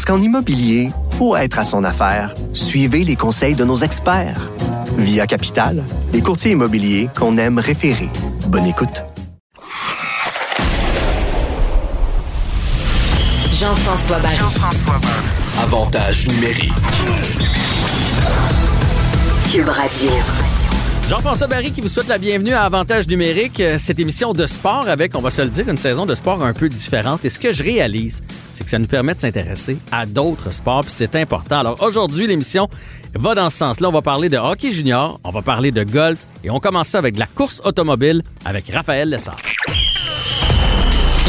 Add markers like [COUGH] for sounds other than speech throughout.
Parce qu'en immobilier, pour être à son affaire, suivez les conseils de nos experts. Via Capital, les courtiers immobiliers qu'on aime référer. Bonne écoute. Jean-François Barry. Avantage numérique. Cube Radio. Jean-François Barry qui vous souhaite la bienvenue à Avantage numérique, euh, cette émission de sport avec, on va se le dire, une saison de sport un peu différente. Et ce que je réalise, c'est que ça nous permet de s'intéresser à d'autres sports, puis c'est important. Alors aujourd'hui, l'émission va dans ce sens-là. On va parler de hockey junior, on va parler de golf, et on commence ça avec de la course automobile avec Raphaël Lessard.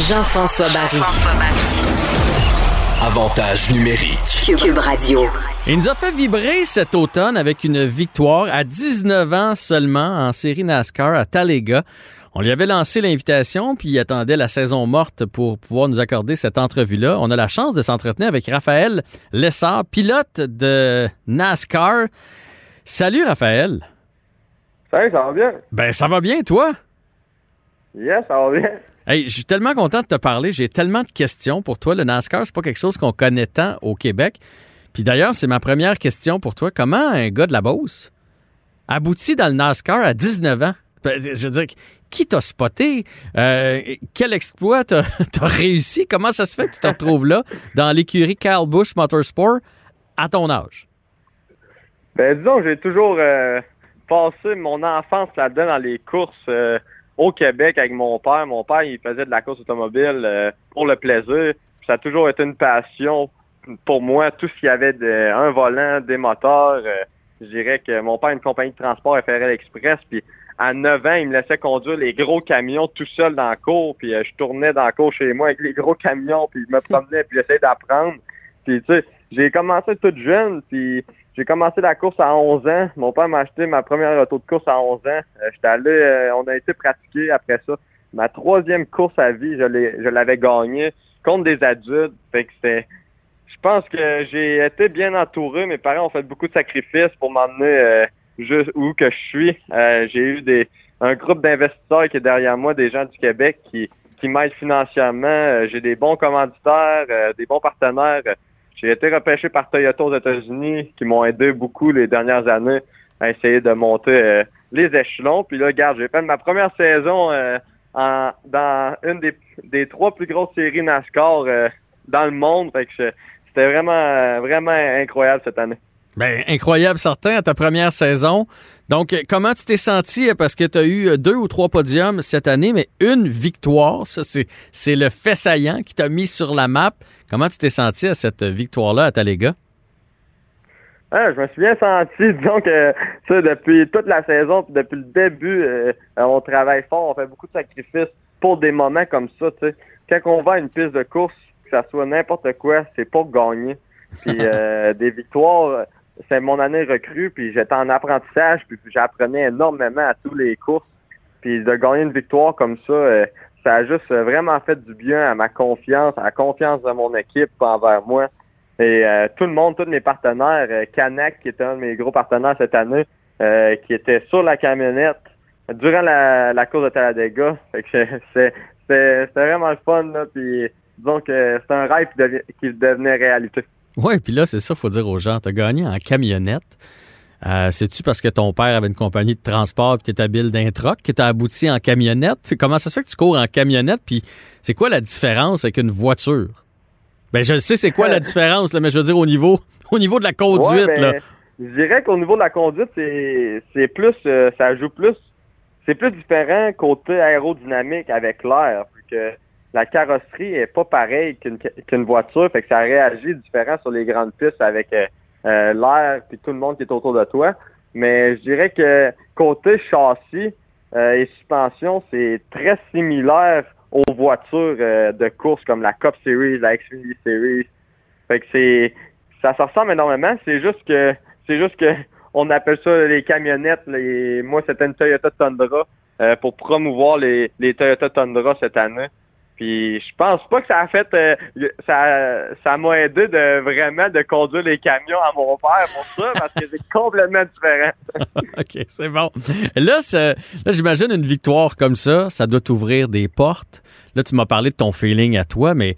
Jean-François Barry. Avantage numérique. Cube, Cube Radio. Il nous a fait vibrer cet automne avec une victoire à 19 ans seulement en série NASCAR à Talega. On lui avait lancé l'invitation, puis il attendait la saison morte pour pouvoir nous accorder cette entrevue-là. On a la chance de s'entretenir avec Raphaël Lessard, pilote de NASCAR. Salut Raphaël. Salut, ça va bien? Ben ça va bien, toi? Yes, ça va bien. Hey, je suis tellement content de te parler. J'ai tellement de questions pour toi. Le NASCAR, c'est pas quelque chose qu'on connaît tant au Québec. Puis d'ailleurs, c'est ma première question pour toi. Comment un gars de la Beauce aboutit dans le NASCAR à 19 ans? Ben, Je veux dire, qui t'a spoté? Euh, quel exploit t'as [LAUGHS] as réussi? Comment ça se fait que tu te retrouves là, dans l'écurie Kyle Busch Motorsport, à ton âge? Ben, disons j'ai toujours euh, passé mon enfance là-dedans dans les courses euh, au Québec avec mon père. Mon père, il faisait de la course automobile pour le plaisir. Ça a toujours été une passion pour moi. Tout ce qu'il y avait de un volant, des moteurs. euh, je dirais que mon père a une compagnie de transport FRL Express. Puis à 9 ans, il me laissait conduire les gros camions tout seul dans la cour. Puis euh, je tournais dans la cour chez moi avec les gros camions. Puis je me promenais. Puis j'essayais d'apprendre. Puis tu sais, j'ai commencé toute jeune. Puis j'ai commencé la course à 11 ans. Mon père m'a acheté ma première auto de course à 11 ans. Euh, J'étais allé, euh, on a été pratiquer après ça. Ma troisième course à vie, je l'avais gagnée contre des adultes. Fait que c'était, je pense que j'ai été bien entouré. Mes parents ont fait beaucoup de sacrifices pour m'emmener euh, juste où que je suis. Euh, j'ai eu des, un groupe d'investisseurs qui est derrière moi, des gens du Québec qui, m'aident financièrement. Euh, j'ai des bons commanditaires, des bons partenaires. J'ai été repêché par Toyota aux États-Unis qui m'ont aidé beaucoup les dernières années à essayer de monter les échelons. Puis là, regarde, j'ai fait ma première saison en, dans une des, trois plus grosses séries NASCAR dans le monde. C'était vraiment, vraiment incroyable cette année. Ben, incroyable, certain, à ta première saison. Donc, comment tu t'es senti? euh, Parce que tu as eu euh, deux ou trois podiums cette année, mais une victoire, ça, c'est, c'est le fait saillant qui t'a mis sur la map. Comment tu t'es senti à cette victoire-là à Talega? Ah, je me suis bien senti, [LAUGHS] disons que depuis toute la saison, puis depuis le début, euh, on travaille fort, on fait beaucoup de sacrifices pour des moments comme ça. Tu sais. Quand on va à une piste de course, ça soit n'importe quoi, c'est pour gagner. Puis [LAUGHS] euh, des victoires, c'est mon année recrue, puis j'étais en apprentissage, puis j'apprenais énormément à tous les courses. Puis de gagner une victoire comme ça, euh, ça a juste vraiment fait du bien à ma confiance, à la confiance de mon équipe envers moi. Et euh, tout le monde, tous mes partenaires, euh, Canac, qui était un de mes gros partenaires cette année, euh, qui était sur la camionnette durant la, la course de Talladega. C'était vraiment le fun. Là, puis disons que c'est un rêve qui, devenait réalité. Oui, puis là, c'est ça, faut dire aux gens. Tu as gagné en camionnette. Euh, C'est-tu parce que ton père avait une compagnie de transport et tu étais habile d'un troc que tu as abouti en camionnette? Comment ça se fait que tu cours en camionnette? Puis c'est quoi la différence avec une voiture? Ben, je le sais, c'est quoi la [LAUGHS] différence, là, mais je veux dire au niveau, au niveau de la conduite. Ouais, là. ben, Je dirais qu'au niveau de la conduite, c'est plus, euh, ça joue plus, c'est plus différent côté aérodynamique avec l'air, que la carrosserie est pas pareille qu'une voiture, fait que ça réagit différent sur les grandes pistes avec euh, euh, l'air puis tout le monde qui est autour de toi. Mais je dirais que côté châssis euh, et suspension, c'est très similaire aux voitures de course comme la Cup Series, la Xfinity Series. Fait que c'est ça se ressemble énormément. C'est juste que c'est juste que on appelle ça les camionnettes. Les, moi, c'était une Toyota Tundra pour promouvoir les, les Toyota Tundra cette année. Puis je pense pas que ça a fait euh, ça ça m'a aidé de vraiment de conduire les camions à mon père pour ça parce que c'est [LAUGHS] complètement différent. [LAUGHS] OK, c'est bon. Là, là j'imagine une victoire comme ça, ça doit t'ouvrir des portes. Là, tu m'as parlé de ton feeling à toi, mais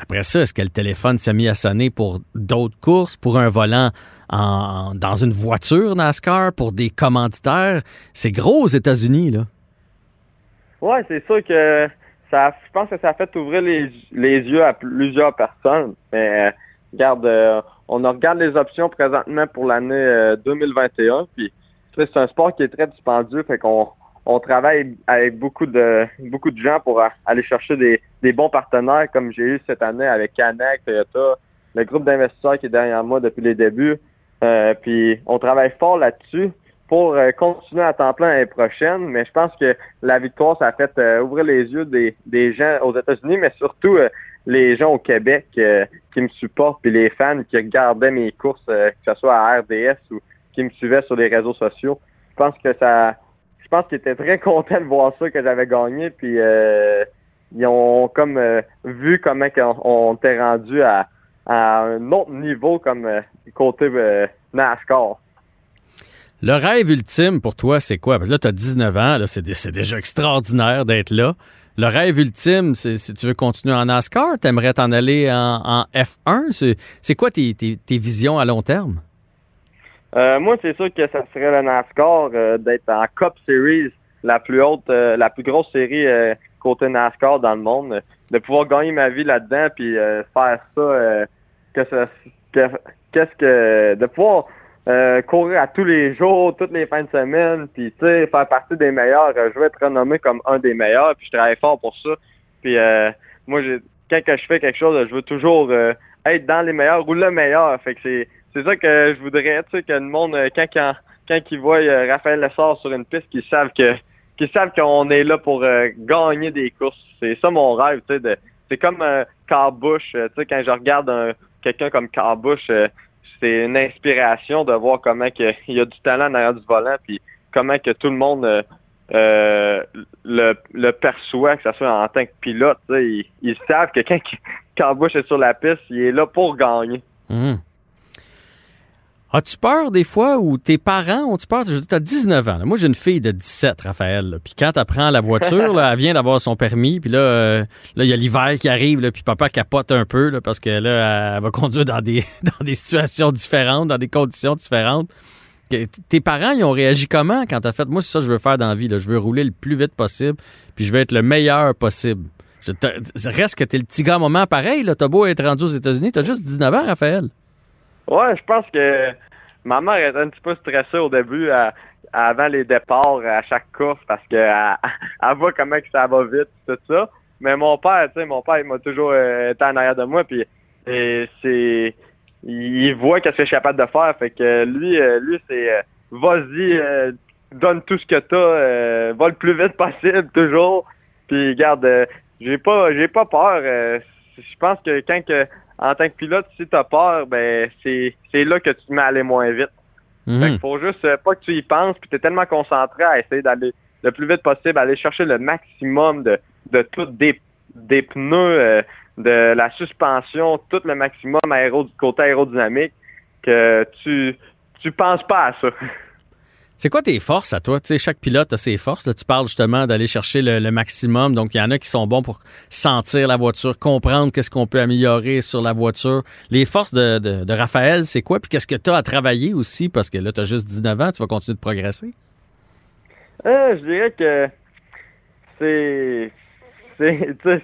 après ça, est-ce que le téléphone s'est mis à sonner pour d'autres courses, pour un volant en, dans une voiture NASCAR, pour des commanditaires? C'est gros aux États-Unis, là. Ouais, c'est sûr que ça, je pense que ça a fait ouvrir les, les yeux à plusieurs personnes. Mais euh, regarde, euh, on regarde les options présentement pour l'année euh, 2021. Puis tu sais, c'est un sport qui est très dispendieux, fait qu'on on travaille avec beaucoup de beaucoup de gens pour a- aller chercher des, des bons partenaires, comme j'ai eu cette année avec Canac, Toyota, le groupe d'investisseurs qui est derrière moi depuis les débuts. Euh, puis on travaille fort là-dessus pour euh, continuer à temps plein l'année prochaine, mais je pense que la victoire, ça a fait euh, ouvrir les yeux des, gens aux États-Unis, mais surtout euh, les gens au Québec qui me supportent, puis les fans qui regardaient mes courses, que ce soit à RDS ou qui me suivaient sur les réseaux sociaux. Je pense que ça, je pense qu'ils étaient très [LAUGHS] contents de voir ça que j'avais gagné, puis ils ont comme vu comment on était rendu à, à un autre niveau comme côté NASCAR. Le rêve ultime pour toi, c'est quoi? Là, tu as 19 ans, là, c'est, c'est déjà extraordinaire d'être là. Le rêve ultime, c'est si tu veux continuer en NASCAR, t'aimerais t'en aller en, en F1. C'est, quoi tes, visions à long terme? Euh, moi, c'est sûr que ça serait le NASCAR euh, d'être en Cup Series, la plus haute, euh, la plus grosse série euh, côté NASCAR dans le monde, de pouvoir gagner ma vie là-dedans, puis euh, faire ça, que que- qu'est-ce que, de pouvoir euh, courir à tous les jours, toutes les fins de semaine, puis tu sais, faire partie des meilleurs. Euh, je veux être renommé comme un des meilleurs, puis je travaille fort pour ça. Puis euh, moi, quand je fais quelque chose, je veux toujours euh, être dans les meilleurs ou le meilleur. Fait que c'est c'est ça que je voudrais, tu sais, que le monde, euh, quand, quand, quand ils voient Raphaël Lessard sur une piste, qu'ils savent que qu'ils savent qu'on est là pour gagner des courses. C'est ça mon rêve, tu sais. C'est comme euh, tu sais, quand je regarde un- quelqu'un comme euh, c'est une inspiration de voir comment que, [LAUGHS] il y a du talent derrière du volant, puis comment que tout le monde euh, euh, le, le perçoit, que ce soit en tant que pilote. Ils, ils savent que quand [LAUGHS] Carl Busch est sur la piste, il est là pour gagner. Hum. As-tu peur des fois ou tes parents ont-tu peur? Tu as 19 ans. Moi, j'ai une fille de 17, Raphaël. Puis quand elle prend la voiture, elle vient d'avoir son permis. Puis là, euh, là, il y a l'hiver qui arrive. Puis papa capote un peu parce que là, elle va conduire dans des, [LAUGHS] situations différentes, dans des conditions différentes. Tes parents, ils ont réagi comment quand t'as fait moi, c'est ça que je veux faire dans la vie. Je veux rouler le plus vite possible, puis je veux être le meilleur possible. Reste que t'es le petit gars à moment pareil. T'as beau être rendu aux États-Unis, t'as juste 19 ans, Raphaël. Ouais, je pense que ma mère était un petit peu stressée au début, à- avant les départs à chaque course, parce que elle, [LAUGHS] elle voit comment que ça va vite, tout ça. Mais mon père, tu sais, mon père, il m'a toujours euh, été en arrière de moi, puis c'est, il voit qu'est-ce que je suis capable de faire, fait que lui, euh, lui, c'est, euh, vas-y, donne tout ce que t'as, va le plus vite [LAUGHS] possible, toujours. Puis garde, j'ai pas, j'ai pas peur. je pense que quand que en tant que pilote, si tu as peur, ben c'est là que tu te mets à aller moins vite. Mhm. Fait faut juste euh, pas que tu y penses, puis tu es tellement concentré à essayer d'aller le plus vite possible, aller chercher le maximum de, de tout des, des pneus, euh, de la suspension, tout le maximum aéro, côté aérodynamique, que tu tu penses pas à ça. [LAUGHS] C'est quoi tes forces à toi? Tu chaque pilote a ses forces. Là, tu parles justement d'aller chercher le, maximum. Donc, il y en a qui sont bons pour sentir la voiture, comprendre qu'est-ce qu'on peut améliorer sur la voiture. Les forces de, Raphaël, c'est quoi? Puis qu'est-ce que tu as à travailler aussi? Parce que là, tu as juste 19 ans, tu vas continuer de progresser. Euh, je dirais que c'est. c'est. [LAUGHS]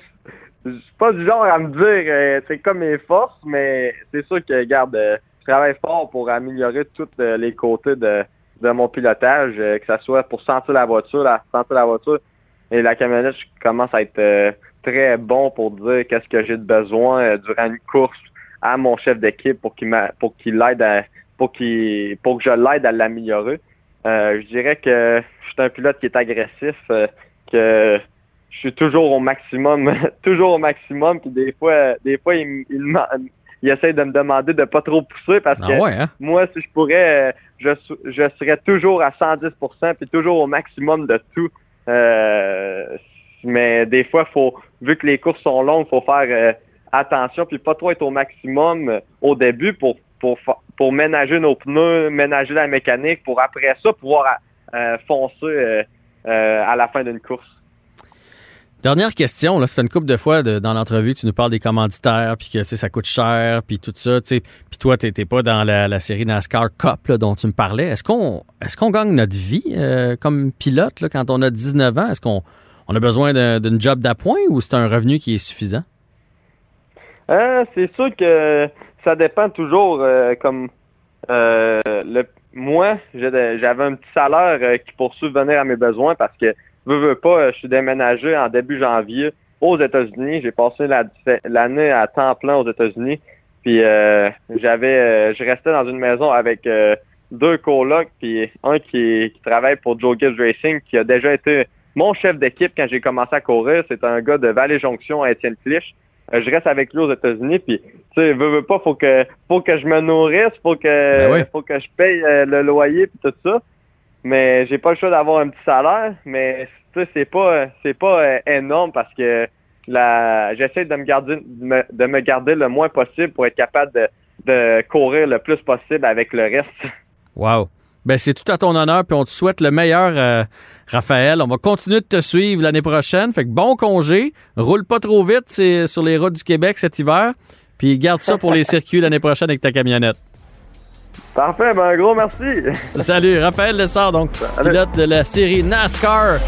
Je suis pas du genre à me dire euh, c'est comme mes forces, mais c'est sûr que, regarde, euh, je travaille fort pour améliorer tous les côtés de, de mon pilotage, euh, que ce soit pour sentir la voiture, la, sentir la voiture et la camionnette, je commence à être euh, très bon pour dire qu'est-ce que j'ai de besoin euh, durant une course à mon chef d'équipe pour qu'il pour qu'il l'aide à pour qu'il pour que je l'aide à l'améliorer. Euh, je dirais que je suis un pilote qui est agressif, euh, que je suis toujours au maximum, [LAUGHS] toujours au maximum, puis des fois, des fois, il, il, il essaie de me demander de pas trop pousser parce Ah que ouais, hein? moi, si je pourrais, euh, je, je serais toujours à 110% puis toujours au maximum de tout. Euh, mais des fois, faut, vu que les courses sont longues, faut faire euh, attention puis pas trop être au maximum euh, au début pour, pour, pour ménager nos pneus, ménager la mécanique, pour après ça pouvoir euh, foncer à la fin d'une course. Dernière question, là, ça fait une couple de fois dans l'entrevue que tu nous parles des commanditaires, puis que ça coûte cher, puis tout ça, tu. Puis toi, t'étais pas dans la, série NASCAR Cup dont tu me parlais. Est-ce qu'on est-ce qu'on gagne notre vie euh, comme pilote là, quand on a 19 ans? Est-ce qu'on on a besoin d'un- d'une job d'appoint ou c'est un revenu qui est suffisant? Euh, c'est sûr que ça dépend toujours euh, comme euh, le moi j'avais un petit salaire qui pour subvenir à mes besoins parce que veux, veux pas euh, je suis déménagé en début janvier aux États-Unis j'ai passé la- l'année à temps plein aux États-Unis puis euh, j'avais euh, je restais dans une maison avec euh, deux colocs puis un qui, qui travaille pour Joe Gibbs Racing qui a déjà été mon chef d'équipe quand j'ai commencé à courir c'est un gars de Vallée Jonction à Étienne Clich euh, je reste avec lui aux États-Unis, puis tu sais, veux, veux pas, faut que faut que je me nourrisse, faut que Ben oui. faut que je paye euh, le loyer puis tout ça. Mais j'ai pas le choix d'avoir un petit salaire, mais tu sais, c'est pas c'est pas euh, énorme parce que la j'essaie de me garder de me, de me garder le moins possible pour être capable de, de courir le plus possible avec le reste. Wow. Ben, c'est tout à ton honneur, puis on te souhaite le meilleur, euh, Raphaël. On va continuer de te suivre l'année prochaine. Fait que bon congé. Roule pas trop vite sur les routes du Québec cet hiver. Puis garde ça pour les [LAUGHS] circuits l'année prochaine avec ta camionnette. Parfait, ben un gros merci. Salut, Raphaël Lessard, donc pilote de la série NASCAR